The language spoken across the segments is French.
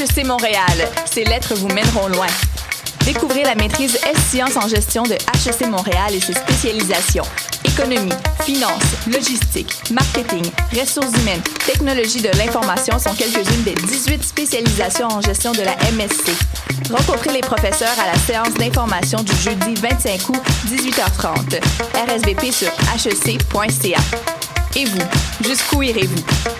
HEC Montréal. Ces lettres vous mèneront loin. Découvrez la maîtrise S-Sciences en gestion de HEC Montréal et ses spécialisations. Économie, finance, logistique, marketing, ressources humaines, technologie de l'information sont quelques-unes des 18 spécialisations en gestion de la MSC. Rencontrez les professeurs à la séance d'information du jeudi 25 août, 18h30. RSVP sur hec.ca. Et vous, jusqu'où irez-vous?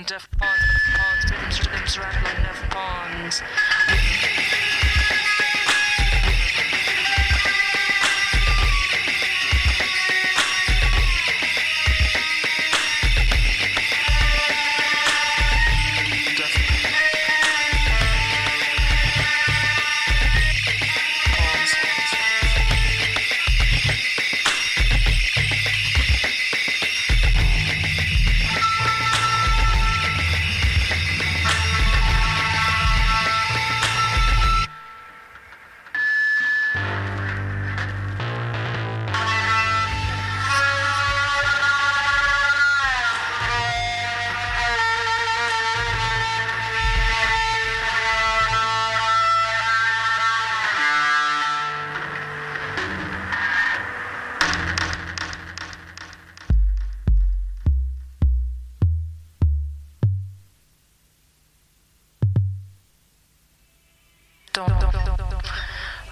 On deaf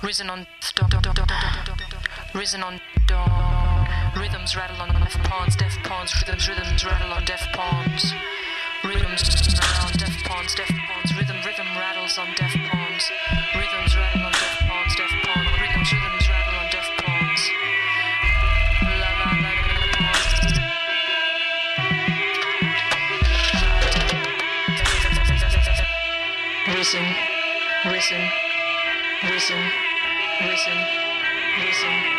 risen on risen on rhythms rattle on deaf pawns, deaf pawns, rhythms, rhythms rattle on deaf pawns, rhythms on deaf pawns, deaf pawns, rhythm, rhythm rattles on deaf pawns, rhythms rattle on deaf pawns, deaf pawns, rhythms, rhythms rattle on deaf pawns. La la la la pawns. Risen, risen, risen. Listen, listen.